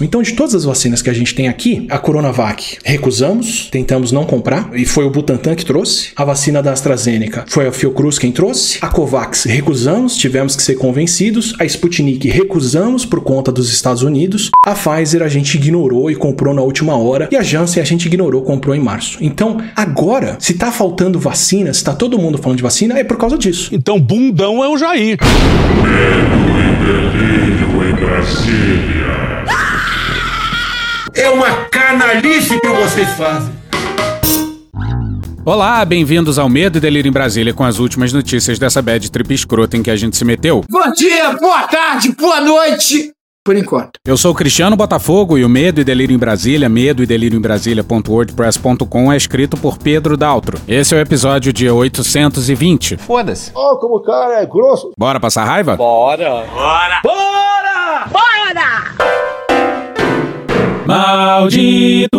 Então, de todas as vacinas que a gente tem aqui, a Coronavac recusamos, tentamos não comprar, e foi o Butantan que trouxe. A vacina da AstraZeneca foi a Fiocruz quem trouxe. A Covax recusamos, tivemos que ser convencidos. A Sputnik recusamos por conta dos Estados Unidos. A Pfizer a gente ignorou e comprou na última hora. E a Janssen a gente ignorou, comprou em março. Então, agora, se tá faltando vacina, se tá todo mundo falando de vacina, é por causa disso. Então, bundão é o Jair. Medo e delírio em Brasília. É uma canalice que vocês fazem. Olá, bem-vindos ao Medo e Delírio em Brasília com as últimas notícias dessa bad trip escrota em que a gente se meteu. Bom dia, boa tarde, boa noite. Por enquanto. Eu sou o Cristiano Botafogo e o Medo e Delírio em Brasília, medo e delírio em Brasília.wordpress.com é escrito por Pedro Daltro. Esse é o episódio dia 820. Foda-se. Ó, como o cara é grosso. Bora passar raiva? Bora. Malditos!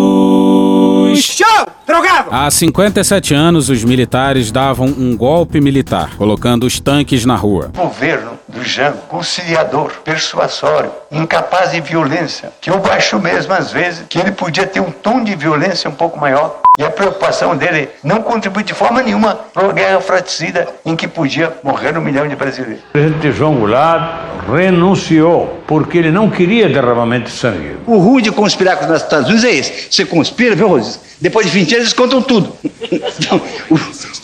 Show! Drogado! Há 57 anos, os militares davam um golpe militar, colocando os tanques na rua. governo do Jango, conciliador, persuasório, incapaz de violência, que eu acho mesmo às vezes que ele podia ter um tom de violência um pouco maior. E a preocupação dele não contribui de forma nenhuma para uma guerra fratricida em que podia morrer um milhão de brasileiros. O presidente João Goulart renunciou porque ele não queria derramamento de sangue. O ruim de conspirar com os Estados Unidos é esse. Você conspira, viu, Rosas? Depois de 20 anos eles contam tudo. Então, o,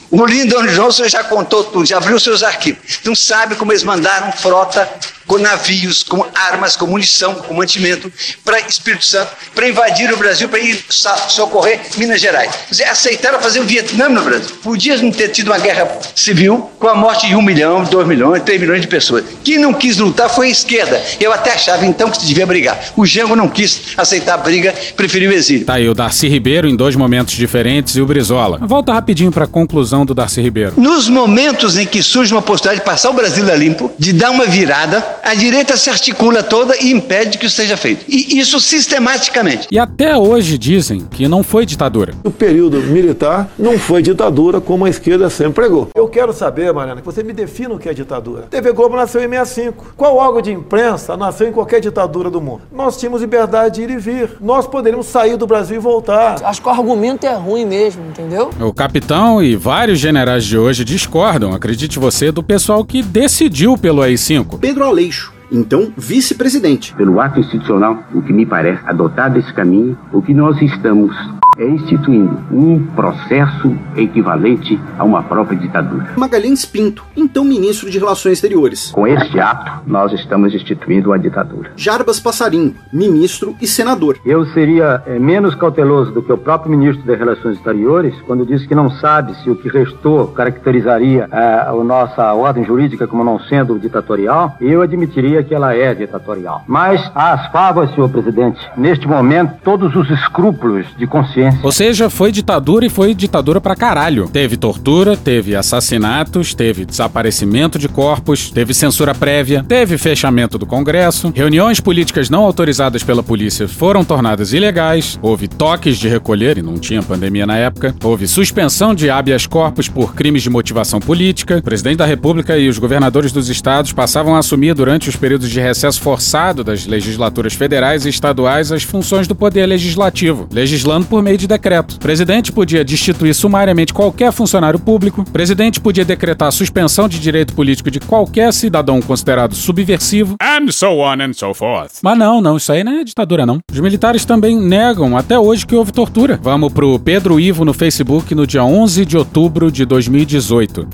o Lyndon Johnson já contou tudo, já abriu seus arquivos. Então sabe como eles mandaram frota com navios, com armas, com munição, com mantimento para Espírito Santo, para invadir o Brasil, para ir socorrer Minas Gerais. Eles aceitaram fazer o Vietnã no Brasil. Podia não ter tido uma guerra civil com a morte de um milhão, dois milhões, três milhões de pessoas. Quem não quis lutar foi a esquerda. Eu até achava então que se devia brigar. O Jango não quis aceitar a briga, preferiu o exílio. Tá aí o Darcy Ribeiro em dois momentos diferentes e o Brizola. Volta rapidinho pra conclusão do Darcy Ribeiro. Nos momentos em que surge uma possibilidade de passar o Brasil a limpo, de dar uma virada, a direita se articula toda e impede que isso seja feito. E isso sistematicamente. E até hoje dizem que não foi ditadura. O período militar não foi ditadura como a esquerda sempre pregou. Eu quero saber, Mariana, que você me defina o que é ditadura. TV Globo nasceu em 65. Qual órgão de imprensa nasceu em qualquer ditadura do mundo? Nós tínhamos liberdade de ir e vir. Nós poderíamos sair do Brasil e voltar. Acho que o argumento é ruim mesmo, entendeu? O capitão e vários generais de hoje discordam, acredite você, do pessoal que decidiu pelo AI-5. Pedro Aleixo, então vice-presidente. Pelo ato institucional, o que me parece adotado esse caminho, o que nós estamos é instituindo um processo equivalente a uma própria ditadura. Magalhães Pinto, então ministro de Relações Exteriores. Com este ato, nós estamos instituindo uma ditadura. Jarbas Passarinho, ministro e senador. Eu seria eh, menos cauteloso do que o próprio ministro das Relações Exteriores quando disse que não sabe se o que restou caracterizaria eh, a nossa ordem jurídica como não sendo ditatorial. Eu admitiria que ela é ditatorial. Mas às favas, senhor presidente, neste momento todos os escrúpulos de consciência Ou seja, foi ditadura e foi ditadura pra caralho. Teve tortura, teve assassinatos, teve desaparecimento de corpos, teve censura prévia, teve fechamento do Congresso, reuniões políticas não autorizadas pela polícia foram tornadas ilegais, houve toques de recolher, e não tinha pandemia na época, houve suspensão de habeas corpus por crimes de motivação política, o presidente da República e os governadores dos estados passavam a assumir durante os períodos de recesso forçado das legislaturas federais e estaduais as funções do poder legislativo, legislando por meio de decreto. O presidente podia destituir sumariamente qualquer funcionário público, o presidente podia decretar a suspensão de direito político de qualquer cidadão considerado subversivo, and so on and so forth. Mas não, não, isso aí não é ditadura não. Os militares também negam até hoje que houve tortura. Vamos pro Pedro Ivo no Facebook no dia 11 de outubro de 2018.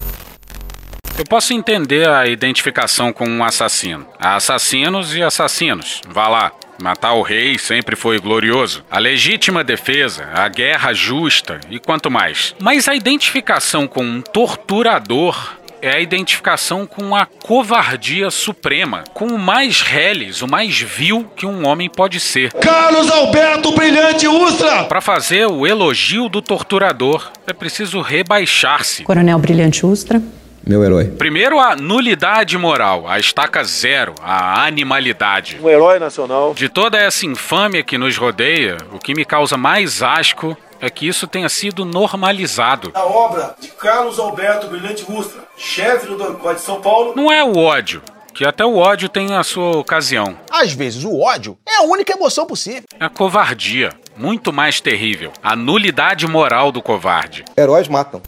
Eu posso entender a identificação com um assassino. Há assassinos e assassinos. Vá lá. Matar o rei sempre foi glorioso. A legítima defesa, a guerra justa e quanto mais. Mas a identificação com um torturador é a identificação com a covardia suprema, com o mais reles, o mais vil que um homem pode ser. Carlos Alberto Brilhante Ustra! Para fazer o elogio do torturador, é preciso rebaixar-se. Coronel Brilhante Ustra. Meu herói. Primeiro, a nulidade moral, a estaca zero, a animalidade. Um herói nacional. De toda essa infâmia que nos rodeia, o que me causa mais asco é que isso tenha sido normalizado. A obra de Carlos Alberto Brilhante Ustra, chefe do DORCOD de São Paulo. Não é o ódio, que até o ódio tem a sua ocasião. Às vezes o ódio é a única emoção possível. A covardia, muito mais terrível. A nulidade moral do covarde. Heróis matam.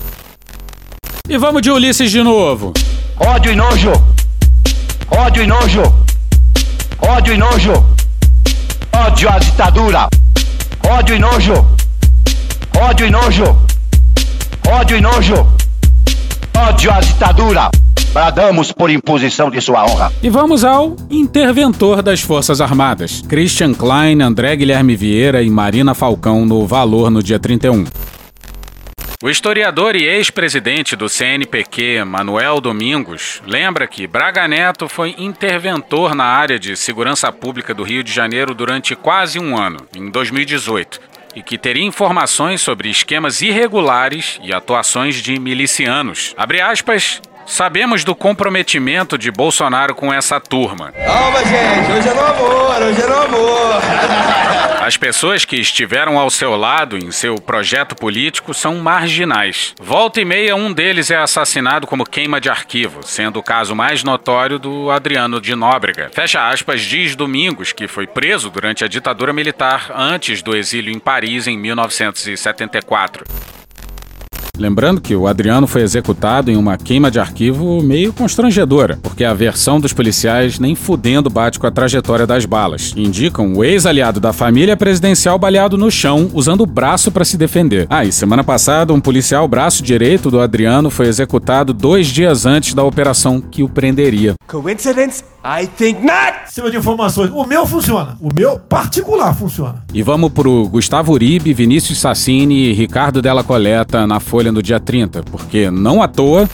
E vamos de Ulisses de novo. Ódio e nojo. Ódio e nojo. Ódio e nojo. Ódio à ditadura. Ódio e nojo. Ódio e nojo. Ódio e nojo. Ódio à ditadura. Bradamos por imposição de sua honra. E vamos ao interventor das Forças Armadas, Christian Klein, André Guilherme Vieira e Marina Falcão no Valor no dia 31. O historiador e ex-presidente do CNPq, Manuel Domingos, lembra que Braga Neto foi interventor na área de segurança pública do Rio de Janeiro durante quase um ano, em 2018, e que teria informações sobre esquemas irregulares e atuações de milicianos. Abre aspas. Sabemos do comprometimento de Bolsonaro com essa turma. Calma, gente, hoje é no amor, hoje é no amor. As pessoas que estiveram ao seu lado em seu projeto político são marginais. Volta e meia, um deles é assassinado como queima de arquivo, sendo o caso mais notório do Adriano de Nóbrega. Fecha aspas, diz Domingos, que foi preso durante a ditadura militar antes do exílio em Paris em 1974. Lembrando que o Adriano foi executado em uma queima de arquivo meio constrangedora, porque a versão dos policiais nem fudendo bate com a trajetória das balas. Indicam o ex-aliado da família presidencial baleado no chão, usando o braço para se defender. Ah, e semana passada, um policial braço direito do Adriano foi executado dois dias antes da operação que o prenderia. Coincidence? I think not! Cima de informações. O meu funciona. O meu particular funciona. E vamos pro Gustavo Uribe, Vinícius Sassini e Ricardo Della Coleta na Folha no dia 30, porque não à toa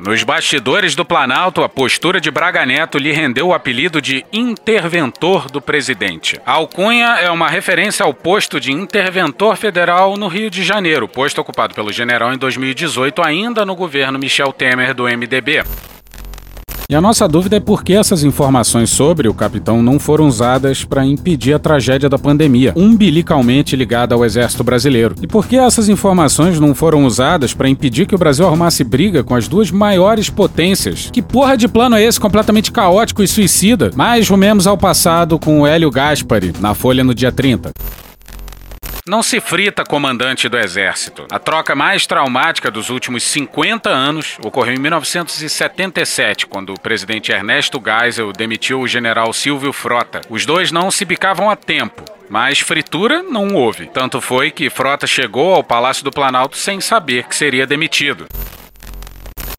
nos bastidores do Planalto, a postura de Braga Neto lhe rendeu o apelido de interventor do presidente. A alcunha é uma referência ao posto de interventor federal no Rio de Janeiro, posto ocupado pelo general em 2018, ainda no governo Michel Temer do MDB. E a nossa dúvida é por que essas informações sobre o capitão não foram usadas para impedir a tragédia da pandemia, umbilicalmente ligada ao exército brasileiro. E por que essas informações não foram usadas para impedir que o Brasil arrumasse briga com as duas maiores potências? Que porra de plano é esse completamente caótico e suicida? Mas rumemos ao passado com o Hélio Gaspari, na Folha no dia 30. Não se frita, comandante do exército. A troca mais traumática dos últimos 50 anos ocorreu em 1977, quando o presidente Ernesto Geisel demitiu o general Silvio Frota. Os dois não se bicavam a tempo. Mas fritura não houve. Tanto foi que Frota chegou ao Palácio do Planalto sem saber que seria demitido.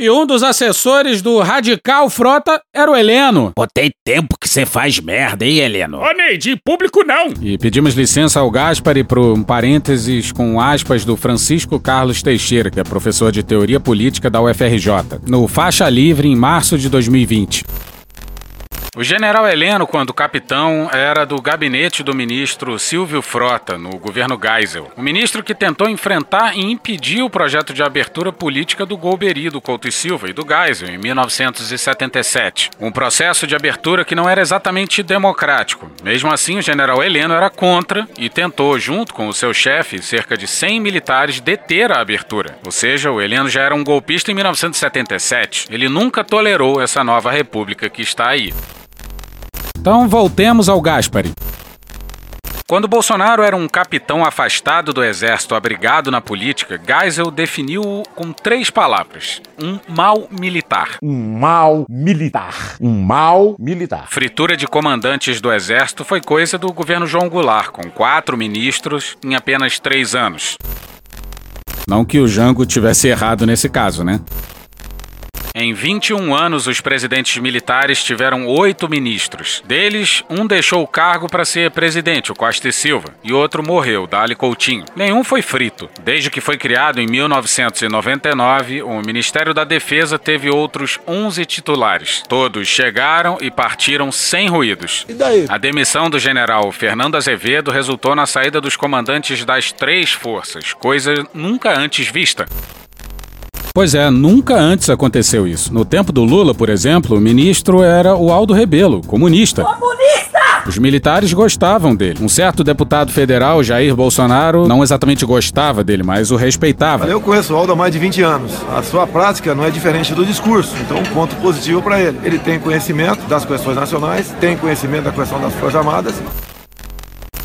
E um dos assessores do Radical Frota era o Heleno. Pô, tem tempo que você faz merda, hein, Heleno? Ô, Neide, público não! E pedimos licença ao Gaspari para um parênteses com aspas do Francisco Carlos Teixeira, que é professor de teoria política da UFRJ, no Faixa Livre em março de 2020. O general Heleno, quando capitão, era do gabinete do ministro Silvio Frota, no governo Geisel. O ministro que tentou enfrentar e impedir o projeto de abertura política do Golbery, do Couto e Silva e do Geisel, em 1977. Um processo de abertura que não era exatamente democrático. Mesmo assim, o general Heleno era contra e tentou, junto com o seu chefe, cerca de 100 militares, deter a abertura. Ou seja, o Heleno já era um golpista em 1977. Ele nunca tolerou essa nova república que está aí. Então voltemos ao Gaspari. Quando Bolsonaro era um capitão afastado do exército, abrigado na política, Geisel definiu-o com três palavras: um mal militar. Um mal militar. Um mal militar. Fritura de comandantes do exército foi coisa do governo João Goulart, com quatro ministros em apenas três anos. Não que o Jango tivesse errado nesse caso, né? Em 21 anos, os presidentes militares tiveram oito ministros. Deles, um deixou o cargo para ser presidente, o Costa e Silva, e outro morreu, Dali Coutinho. Nenhum foi frito. Desde que foi criado em 1999, o Ministério da Defesa teve outros 11 titulares. Todos chegaram e partiram sem ruídos. E daí? A demissão do general Fernando Azevedo resultou na saída dos comandantes das três forças, coisa nunca antes vista. Pois é, nunca antes aconteceu isso. No tempo do Lula, por exemplo, o ministro era o Aldo Rebelo, comunista. Comunista! Os militares gostavam dele. Um certo deputado federal, Jair Bolsonaro, não exatamente gostava dele, mas o respeitava. Eu conheço o Aldo há mais de 20 anos. A sua prática não é diferente do discurso, então um ponto positivo para ele. Ele tem conhecimento das questões nacionais, tem conhecimento da questão das Forças Armadas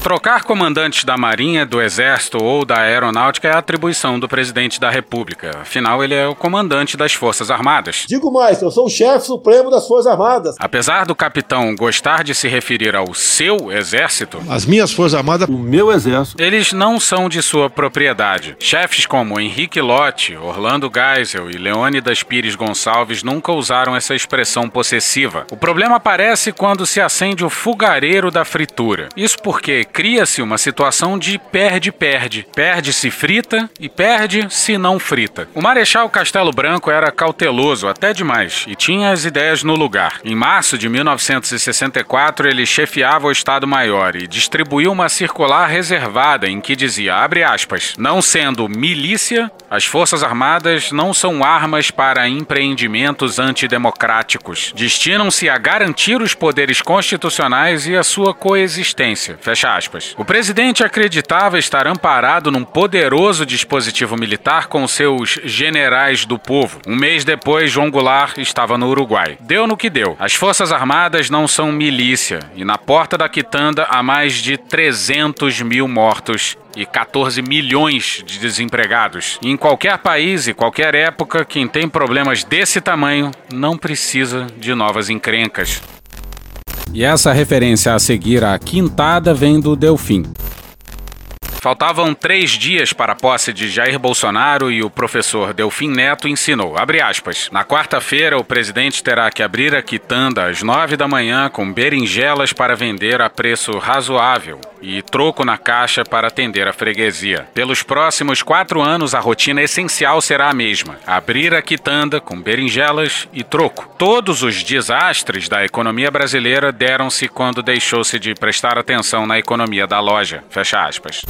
Trocar comandantes da Marinha, do Exército ou da Aeronáutica é atribuição do presidente da República. Afinal, ele é o comandante das Forças Armadas. Digo mais, eu sou o chefe supremo das Forças Armadas. Apesar do capitão gostar de se referir ao seu exército, as minhas Forças Armadas, o meu exército, eles não são de sua propriedade. Chefes como Henrique Lotte, Orlando Geisel e Leônidas Pires Gonçalves nunca usaram essa expressão possessiva. O problema aparece quando se acende o fogareiro da fritura. Isso porque cria-se uma situação de perde-perde. Perde-se frita e perde se não frita. O Marechal Castelo Branco era cauteloso até demais e tinha as ideias no lugar. Em março de 1964, ele chefiava o Estado-Maior e distribuiu uma circular reservada em que dizia, abre aspas, não sendo milícia, as Forças Armadas não são armas para empreendimentos antidemocráticos. Destinam-se a garantir os poderes constitucionais e a sua coexistência. Fecha aspas. O presidente acreditava estar amparado num poderoso dispositivo militar com seus generais do povo. Um mês depois, João Goulart estava no Uruguai. Deu no que deu. As Forças Armadas não são milícia e na porta da quitanda há mais de 300 mil mortos e 14 milhões de desempregados. Em qualquer país e qualquer época, quem tem problemas desse tamanho não precisa de novas encrencas. E essa referência a seguir à quintada vem do Delfim. Faltavam três dias para a posse de Jair Bolsonaro e o professor Delfim Neto ensinou, aspas, na quarta-feira o presidente terá que abrir a quitanda às nove da manhã com berinjelas para vender a preço razoável e troco na caixa para atender a freguesia. Pelos próximos quatro anos a rotina essencial será a mesma, abrir a quitanda com berinjelas e troco. Todos os desastres da economia brasileira deram-se quando deixou-se de prestar atenção na economia da loja, fecha aspas.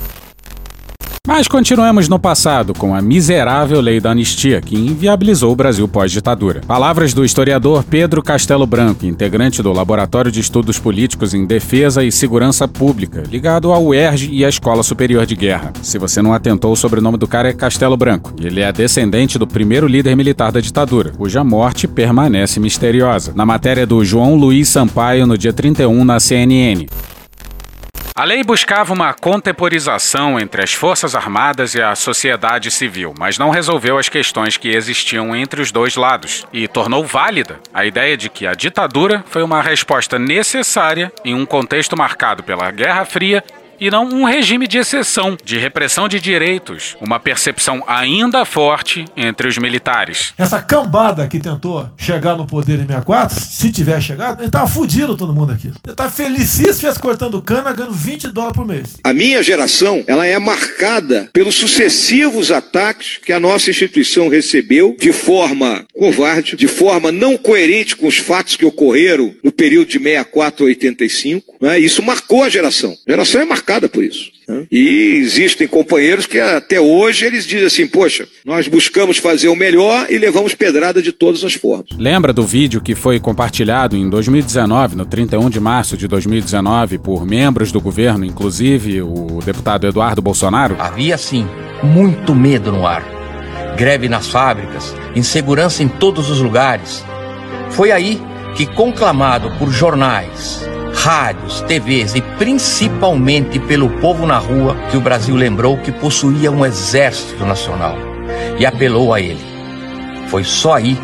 Mas continuemos no passado com a miserável lei da anistia, que inviabilizou o Brasil pós-ditadura. Palavras do historiador Pedro Castelo Branco, integrante do Laboratório de Estudos Políticos em Defesa e Segurança Pública, ligado ao UERJ e à Escola Superior de Guerra. Se você não atentou, o sobrenome do cara é Castelo Branco. Ele é descendente do primeiro líder militar da ditadura, cuja morte permanece misteriosa. Na matéria do João Luiz Sampaio, no dia 31, na CNN. A lei buscava uma contemporização entre as Forças Armadas e a sociedade civil, mas não resolveu as questões que existiam entre os dois lados e tornou válida a ideia de que a ditadura foi uma resposta necessária em um contexto marcado pela Guerra Fria e não um regime de exceção, de repressão de direitos, uma percepção ainda forte entre os militares. Essa cambada que tentou chegar no poder em 64, se tiver chegado, ele tava fudido todo mundo aqui. Ele tá felicíssimo cortando cana, ganhando 20 dólares por mês. A minha geração, ela é marcada pelos sucessivos ataques que a nossa instituição recebeu de forma covarde, de forma não coerente com os fatos que ocorreram no período de 64 a 85. Né? Isso marcou a geração. A geração é marcada marcada por isso. Né? E existem companheiros que até hoje eles dizem assim: poxa, nós buscamos fazer o melhor e levamos pedrada de todas as formas. Lembra do vídeo que foi compartilhado em 2019, no 31 de março de 2019, por membros do governo, inclusive o deputado Eduardo Bolsonaro? Havia sim muito medo no ar. Greve nas fábricas, insegurança em todos os lugares. Foi aí que, conclamado por jornais, rádios, TVs e principalmente pelo povo na rua que o Brasil lembrou que possuía um exército nacional e apelou a ele. Foi só aí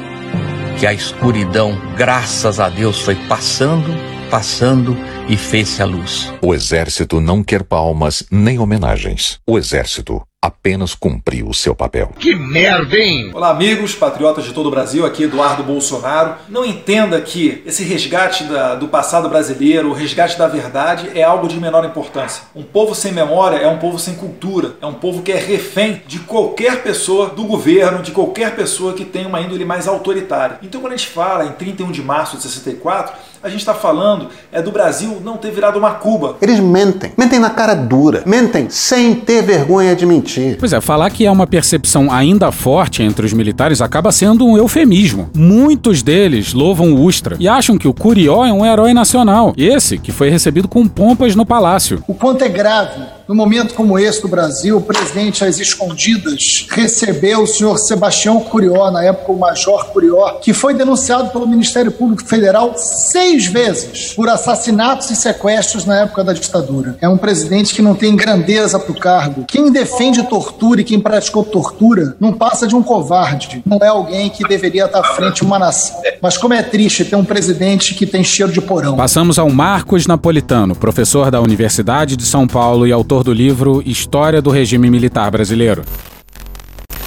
que a escuridão, graças a Deus, foi passando, passando e fez-se a luz. O exército não quer palmas nem homenagens. O exército apenas cumpriu o seu papel. Que merda, hein? Olá, amigos, patriotas de todo o Brasil, aqui Eduardo Bolsonaro. Não entenda que esse resgate da, do passado brasileiro, o resgate da verdade, é algo de menor importância. Um povo sem memória é um povo sem cultura, é um povo que é refém de qualquer pessoa do governo, de qualquer pessoa que tenha uma índole mais autoritária. Então, quando a gente fala em 31 de março de 64, A gente está falando é do Brasil não ter virado uma Cuba. Eles mentem. Mentem na cara dura. Mentem sem ter vergonha de mentir. Pois é, falar que é uma percepção ainda forte entre os militares acaba sendo um eufemismo. Muitos deles louvam o Ustra e acham que o Curió é um herói nacional. Esse que foi recebido com pompas no palácio. O quanto é grave no momento como esse do Brasil, o presidente às escondidas recebeu o senhor Sebastião Curió, na época o Major Curió, que foi denunciado pelo Ministério Público Federal seis vezes por assassinatos e sequestros na época da ditadura. É um presidente que não tem grandeza para o cargo. Quem defende tortura e quem praticou tortura não passa de um covarde. Não é alguém que deveria estar à frente de uma nação. Mas como é triste ter um presidente que tem cheiro de porão. Passamos ao Marcos Napolitano, professor da Universidade de São Paulo e autor do livro História do Regime Militar Brasileiro.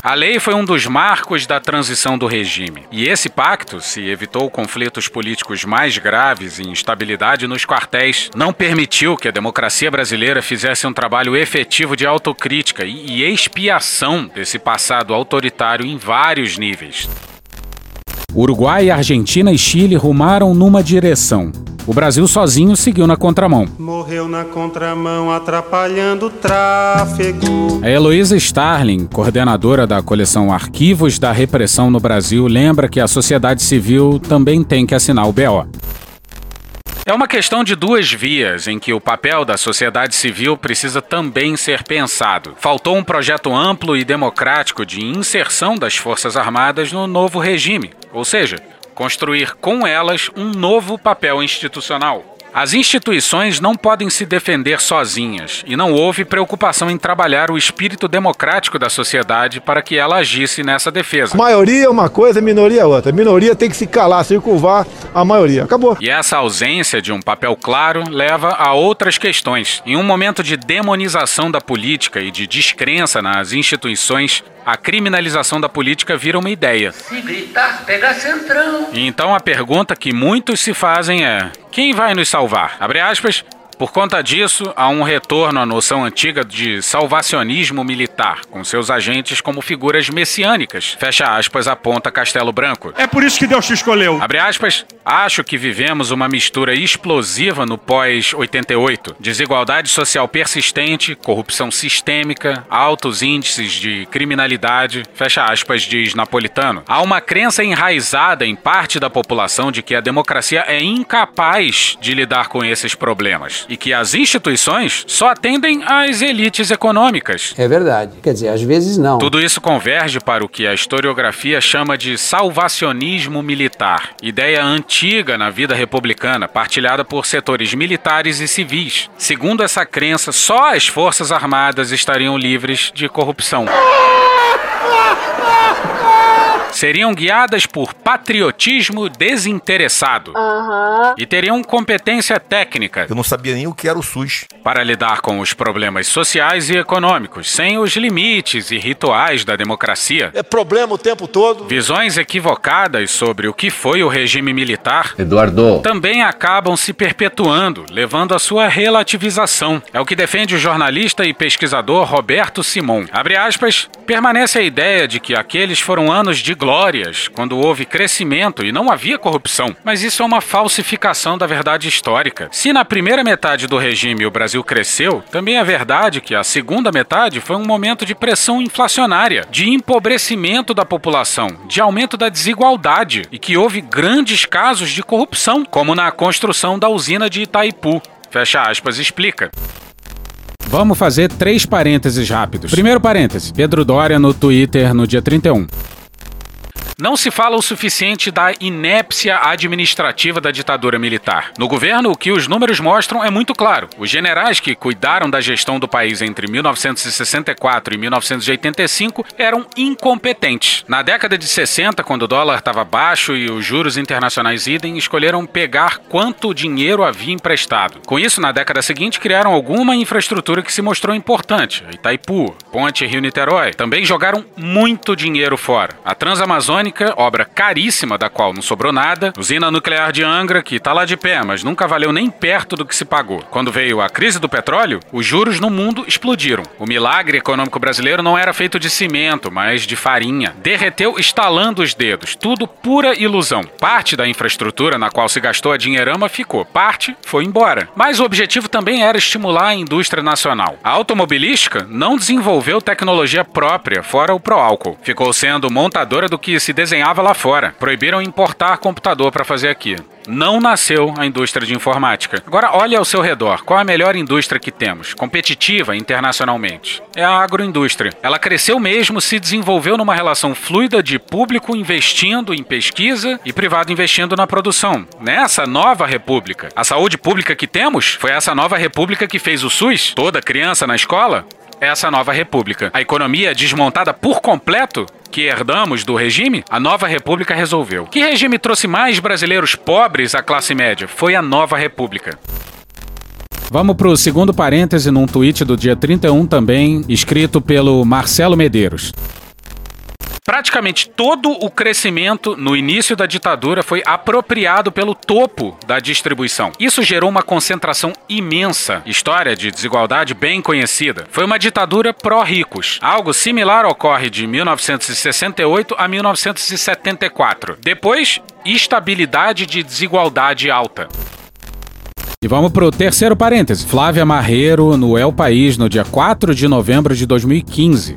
A lei foi um dos marcos da transição do regime. E esse pacto, se evitou conflitos políticos mais graves e instabilidade nos quartéis, não permitiu que a democracia brasileira fizesse um trabalho efetivo de autocrítica e expiação desse passado autoritário em vários níveis. Uruguai, Argentina e Chile rumaram numa direção. O Brasil sozinho seguiu na contramão. Morreu na contramão, atrapalhando o tráfego. A Heloísa Starling, coordenadora da coleção Arquivos da Repressão no Brasil, lembra que a sociedade civil também tem que assinar o BO. É uma questão de duas vias em que o papel da sociedade civil precisa também ser pensado. Faltou um projeto amplo e democrático de inserção das Forças Armadas no novo regime, ou seja, construir com elas um novo papel institucional. As instituições não podem se defender sozinhas e não houve preocupação em trabalhar o espírito democrático da sociedade para que ela agisse nessa defesa. Maioria é uma coisa, minoria é outra. Minoria tem que se calar, circunvar a maioria. Acabou. E essa ausência de um papel claro leva a outras questões. Em um momento de demonização da política e de descrença nas instituições, a criminalização da política vira uma ideia. Se gritar, pega centrão. Então a pergunta que muitos se fazem é: quem vai nos salvar? Abre aspas. Por conta disso, há um retorno à noção antiga de salvacionismo militar, com seus agentes como figuras messiânicas. Fecha aspas, aponta Castelo Branco. É por isso que Deus te escolheu. Abre aspas. Acho que vivemos uma mistura explosiva no pós-88. Desigualdade social persistente, corrupção sistêmica, altos índices de criminalidade. Fecha aspas, diz Napolitano. Há uma crença enraizada em parte da população de que a democracia é incapaz de lidar com esses problemas e que as instituições só atendem às elites econômicas. É verdade. Quer dizer, às vezes não. Tudo isso converge para o que a historiografia chama de salvacionismo militar, ideia antiga na vida republicana, partilhada por setores militares e civis. Segundo essa crença, só as Forças Armadas estariam livres de corrupção seriam guiadas por patriotismo desinteressado Aham. e teriam competência técnica Eu não sabia nem o que era o SUS. para lidar com os problemas sociais e econômicos, sem os limites e rituais da democracia. É problema o tempo todo. Visões equivocadas sobre o que foi o regime militar Eduardo. também acabam se perpetuando, levando à sua relativização. É o que defende o jornalista e pesquisador Roberto Simon. Abre aspas, permanece a ideia de que aqueles foram anos de glórias, quando houve crescimento e não havia corrupção. Mas isso é uma falsificação da verdade histórica. Se na primeira metade do regime o Brasil cresceu, também é verdade que a segunda metade foi um momento de pressão inflacionária, de empobrecimento da população, de aumento da desigualdade e que houve grandes casos de corrupção, como na construção da usina de Itaipu. Fecha aspas, explica. Vamos fazer três parênteses rápidos. Primeiro parêntese: Pedro Dória no Twitter no dia 31. Não se fala o suficiente da inépcia administrativa da ditadura militar. No governo, o que os números mostram é muito claro. Os generais que cuidaram da gestão do país entre 1964 e 1985 eram incompetentes. Na década de 60, quando o dólar estava baixo e os juros internacionais idem, escolheram pegar quanto dinheiro havia emprestado. Com isso, na década seguinte, criaram alguma infraestrutura que se mostrou importante. Itaipu, Ponte Rio-Niterói. Também jogaram muito dinheiro fora. A Transamazônica Obra caríssima da qual não sobrou nada. Usina nuclear de Angra, que tá lá de pé, mas nunca valeu nem perto do que se pagou. Quando veio a crise do petróleo, os juros no mundo explodiram. O milagre econômico brasileiro não era feito de cimento, mas de farinha. Derreteu estalando os dedos. Tudo pura ilusão. Parte da infraestrutura na qual se gastou a dinheirama ficou, parte foi embora. Mas o objetivo também era estimular a indústria nacional. A automobilística não desenvolveu tecnologia própria, fora o pró-álcool. Ficou sendo montadora do que se desenhava lá fora. Proibiram importar computador para fazer aqui não nasceu a indústria de informática. Agora, olhe ao seu redor. Qual a melhor indústria que temos, competitiva internacionalmente? É a agroindústria. Ela cresceu mesmo, se desenvolveu numa relação fluida de público investindo em pesquisa e privado investindo na produção. Nessa nova república. A saúde pública que temos foi essa nova república que fez o SUS, toda criança na escola, essa nova república. A economia desmontada por completo que herdamos do regime, a nova república resolveu. Que regime trouxe mais brasileiros pobres à classe média? Foi a nova república. Vamos para o segundo parêntese num tweet do dia 31 também, escrito pelo Marcelo Medeiros. Praticamente todo o crescimento no início da ditadura foi apropriado pelo topo da distribuição. Isso gerou uma concentração imensa, história de desigualdade bem conhecida. Foi uma ditadura pró-ricos. Algo similar ocorre de 1968 a 1974. Depois, estabilidade de desigualdade alta. E vamos pro terceiro parêntese. Flávia Marreiro no El País no dia 4 de novembro de 2015.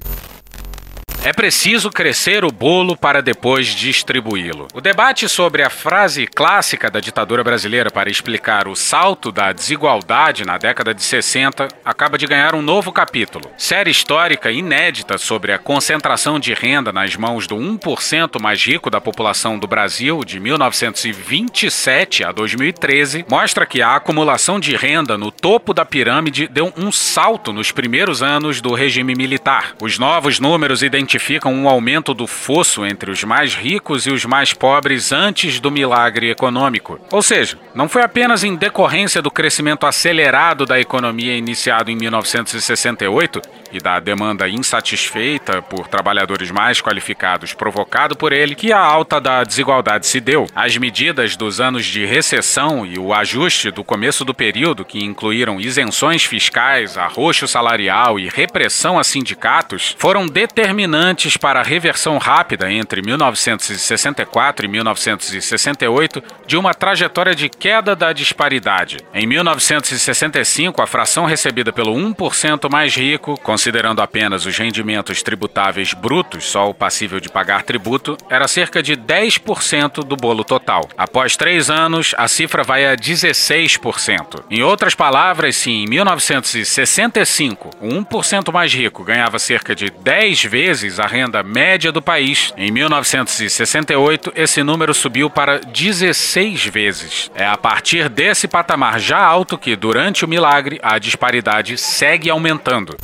É preciso crescer o bolo para depois distribuí-lo. O debate sobre a frase clássica da ditadura brasileira para explicar o salto da desigualdade na década de 60 acaba de ganhar um novo capítulo. Série histórica inédita sobre a concentração de renda nas mãos do 1% mais rico da população do Brasil de 1927 a 2013 mostra que a acumulação de renda no topo da pirâmide deu um salto nos primeiros anos do regime militar. Os novos números identificam identificam um aumento do fosso entre os mais ricos e os mais pobres antes do milagre econômico. Ou seja, não foi apenas em decorrência do crescimento acelerado da economia iniciado em 1968 e da demanda insatisfeita por trabalhadores mais qualificados provocado por ele que a alta da desigualdade se deu. As medidas dos anos de recessão e o ajuste do começo do período, que incluíram isenções fiscais, arroxo salarial e repressão a sindicatos, foram determinantes para a reversão rápida entre 1964 e 1968 de uma trajetória de queda da disparidade. Em 1965, a fração recebida pelo 1% mais rico, considerando apenas os rendimentos tributáveis brutos, só o passível de pagar tributo, era cerca de 10% do bolo total. Após três anos, a cifra vai a 16%. Em outras palavras, se em 1965 o 1% mais rico ganhava cerca de 10 vezes a renda média do país, em 1968 esse número subiu para 16 vezes. É a partir desse patamar já alto que, durante o milagre, a disparidade segue aumentando.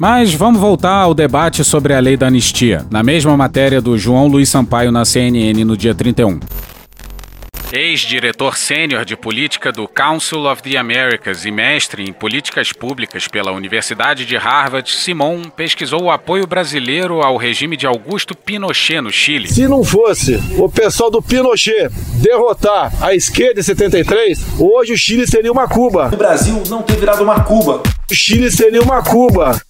Mas vamos voltar ao debate sobre a lei da anistia, na mesma matéria do João Luiz Sampaio na CNN no dia 31. Ex-diretor sênior de política do Council of the Americas e mestre em políticas públicas pela Universidade de Harvard, Simon pesquisou o apoio brasileiro ao regime de Augusto Pinochet no Chile. Se não fosse o pessoal do Pinochet derrotar a esquerda em 73, hoje o Chile seria uma Cuba. O Brasil não ter virado uma Cuba. O Chile seria uma Cuba.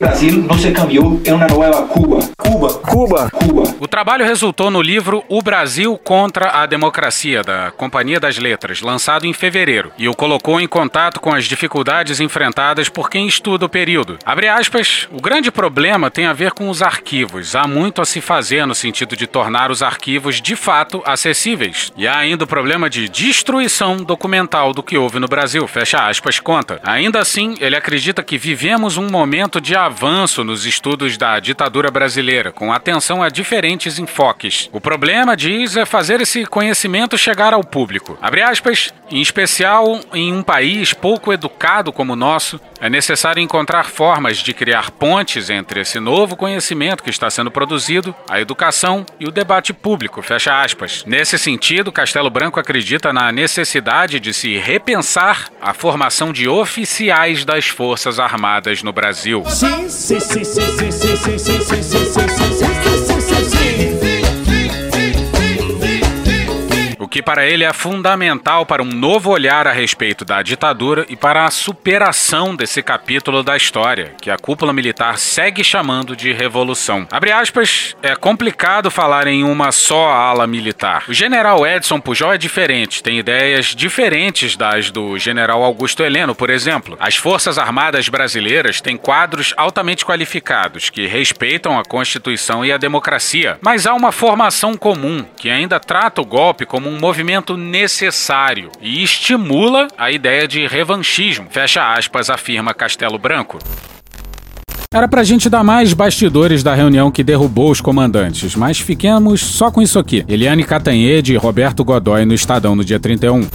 Brasil não se cambiou em uma nova Cuba. Cuba. Cuba. Cuba. O trabalho resultou no livro O Brasil contra a Democracia, da Companhia das Letras, lançado em fevereiro, e o colocou em contato com as dificuldades enfrentadas por quem estuda o período. Abre aspas, o grande problema tem a ver com os arquivos. Há muito a se fazer no sentido de tornar os arquivos de fato acessíveis. E há ainda o problema de destruição documental do que houve no Brasil. Fecha aspas, conta. Ainda assim, ele acredita que vivemos um momento de avanço nos estudos da ditadura brasileira, com atenção a diferentes enfoques. O problema, diz, é fazer esse conhecimento chegar ao público. Abre aspas, em especial em um país pouco educado como o nosso, é necessário encontrar formas de criar pontes entre esse novo conhecimento que está sendo produzido, a educação e o debate público. Fecha aspas. Nesse sentido, Castelo Branco acredita na necessidade de se repensar a formação de oficiais das Forças Armadas no Brasil. Sim, sim, sim, sim, sim, sim, sim, sim, sim, sim, sim, sim, sim, sim, sim. Que para ele é fundamental para um novo olhar a respeito da ditadura e para a superação desse capítulo da história, que a cúpula militar segue chamando de revolução. Abre aspas, é complicado falar em uma só ala militar. O general Edson Pujol é diferente, tem ideias diferentes das do general Augusto Heleno, por exemplo. As Forças Armadas brasileiras têm quadros altamente qualificados que respeitam a Constituição e a democracia, mas há uma formação comum que ainda trata o golpe como um movimento necessário e estimula a ideia de revanchismo. Fecha aspas, afirma Castelo Branco. Era pra gente dar mais bastidores da reunião que derrubou os comandantes, mas fiquemos só com isso aqui. Eliane Catanhede e Roberto Godoy no Estadão no dia 31.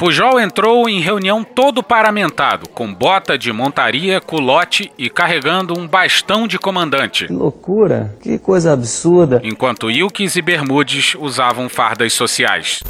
Pujol entrou em reunião todo paramentado, com bota de montaria, culote e carregando um bastão de comandante. Que loucura, que coisa absurda. Enquanto Ilques e Bermudes usavam fardas sociais.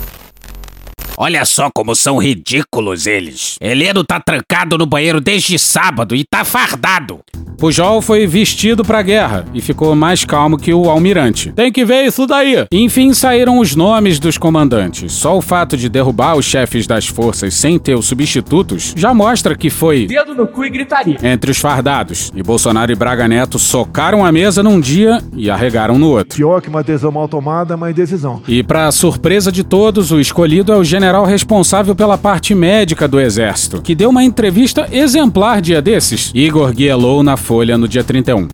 Olha só como são ridículos eles. Heleno tá trancado no banheiro desde sábado e tá fardado. Pujol foi vestido pra guerra e ficou mais calmo que o almirante. Tem que ver isso daí. Enfim, saíram os nomes dos comandantes. Só o fato de derrubar os chefes das forças sem ter os substitutos já mostra que foi Dedo no cu e gritaria. entre os fardados. E Bolsonaro e Braga Neto socaram a mesa num dia e arregaram no outro. Pior que uma decisão mal tomada é uma indecisão. E para surpresa de todos, o escolhido é o general responsável pela parte médica do exército, que deu uma entrevista exemplar dia desses. Igor Guielou na Folha no dia 31.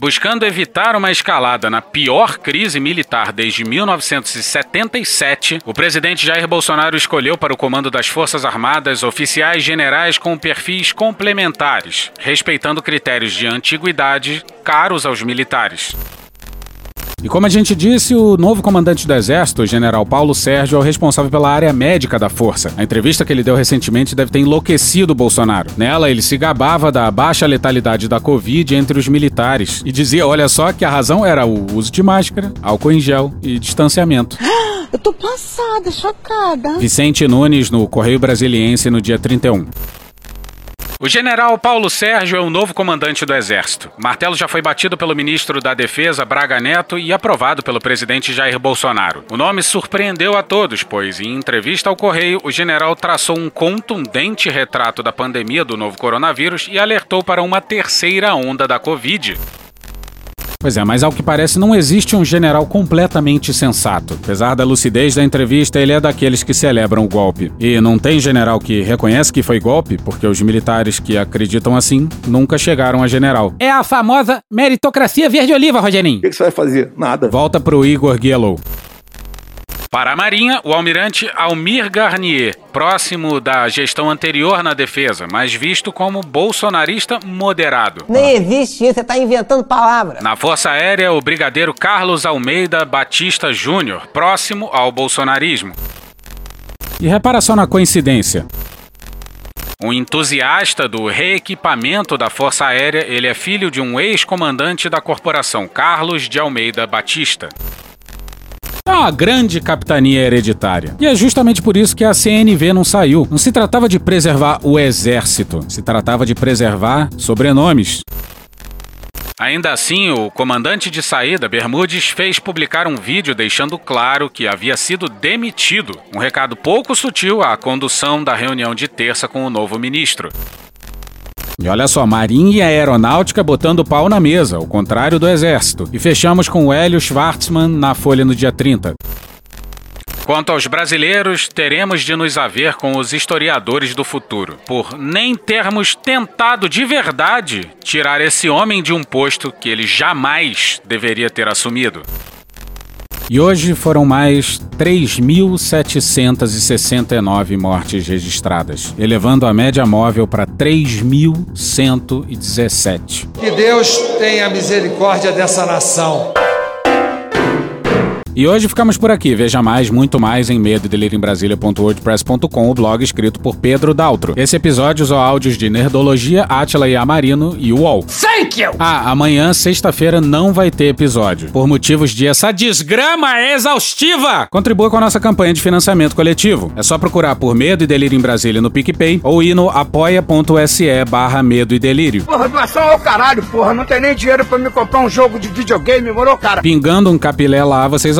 Buscando evitar uma escalada na pior crise militar desde 1977, o presidente Jair Bolsonaro escolheu para o comando das Forças Armadas oficiais generais com perfis complementares, respeitando critérios de antiguidade caros aos militares. E como a gente disse, o novo comandante do Exército, o general Paulo Sérgio, é o responsável pela área médica da força. A entrevista que ele deu recentemente deve ter enlouquecido o Bolsonaro. Nela, ele se gabava da baixa letalidade da Covid entre os militares e dizia, olha só, que a razão era o uso de máscara, álcool em gel e distanciamento. Eu tô passada, chocada. Vicente Nunes, no Correio Brasiliense, no dia 31. O general Paulo Sérgio é o novo comandante do Exército. Martelo já foi batido pelo ministro da Defesa, Braga Neto, e aprovado pelo presidente Jair Bolsonaro. O nome surpreendeu a todos, pois, em entrevista ao Correio, o general traçou um contundente retrato da pandemia do novo coronavírus e alertou para uma terceira onda da Covid. Pois é, mas ao que parece não existe um general completamente sensato. Apesar da lucidez da entrevista, ele é daqueles que celebram o golpe. E não tem general que reconhece que foi golpe, porque os militares que acreditam assim nunca chegaram a general. É a famosa meritocracia verde-oliva, Rogerinho. O que, que você vai fazer? Nada. Volta pro Igor Guielou. Para a Marinha, o almirante Almir Garnier, próximo da gestão anterior na defesa, mas visto como bolsonarista moderado. Nem existe isso, você tá inventando palavras. Na Força Aérea, o brigadeiro Carlos Almeida Batista Júnior, próximo ao bolsonarismo. E repara só na coincidência. Um entusiasta do reequipamento da Força Aérea, ele é filho de um ex-comandante da corporação, Carlos de Almeida Batista. É uma grande capitania hereditária. E é justamente por isso que a CNV não saiu. Não se tratava de preservar o exército, se tratava de preservar sobrenomes. Ainda assim, o comandante de saída, Bermudes, fez publicar um vídeo deixando claro que havia sido demitido. Um recado pouco sutil à condução da reunião de terça com o novo ministro. E olha só, Marinha e Aeronáutica botando pau na mesa, ao contrário do Exército. E fechamos com o Hélio Schwartzman na Folha no dia 30. Quanto aos brasileiros, teremos de nos haver com os historiadores do futuro, por nem termos tentado de verdade tirar esse homem de um posto que ele jamais deveria ter assumido. E hoje foram mais 3.769 mortes registradas, elevando a média móvel para 3.117. Que Deus tenha misericórdia dessa nação. E hoje ficamos por aqui. Veja mais, muito mais em medo e o blog escrito por Pedro Daltro. Esse episódio usou áudios de Nerdologia, Átila e Amarino e UOL. Thank you! Ah, amanhã, sexta-feira, não vai ter episódio. Por motivos de essa desgrama exaustiva! Contribua com a nossa campanha de financiamento coletivo. É só procurar por Medo e Delírio em Brasília no PicPay ou ir no apoia.se barra Medo e Delírio. Porra, doação ao caralho, porra. Não tem nem dinheiro pra me comprar um jogo de videogame, morou, cara? Pingando um capilé lá, vocês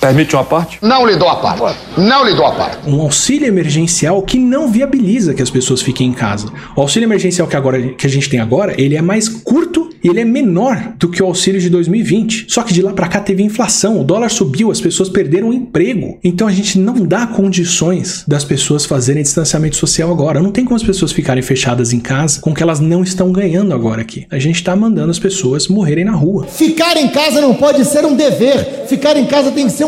Permite uma parte? Não lhe dou a parte. Não lhe dou a parte. Um auxílio emergencial que não viabiliza que as pessoas fiquem em casa. O auxílio emergencial que, agora, que a gente tem agora, ele é mais curto e ele é menor do que o auxílio de 2020. Só que de lá para cá teve inflação, o dólar subiu, as pessoas perderam o emprego. Então a gente não dá condições das pessoas fazerem distanciamento social agora. Não tem como as pessoas ficarem fechadas em casa com o que elas não estão ganhando agora aqui. A gente tá mandando as pessoas morrerem na rua. Ficar em casa não pode ser um dever. Ficar em casa tem que ser um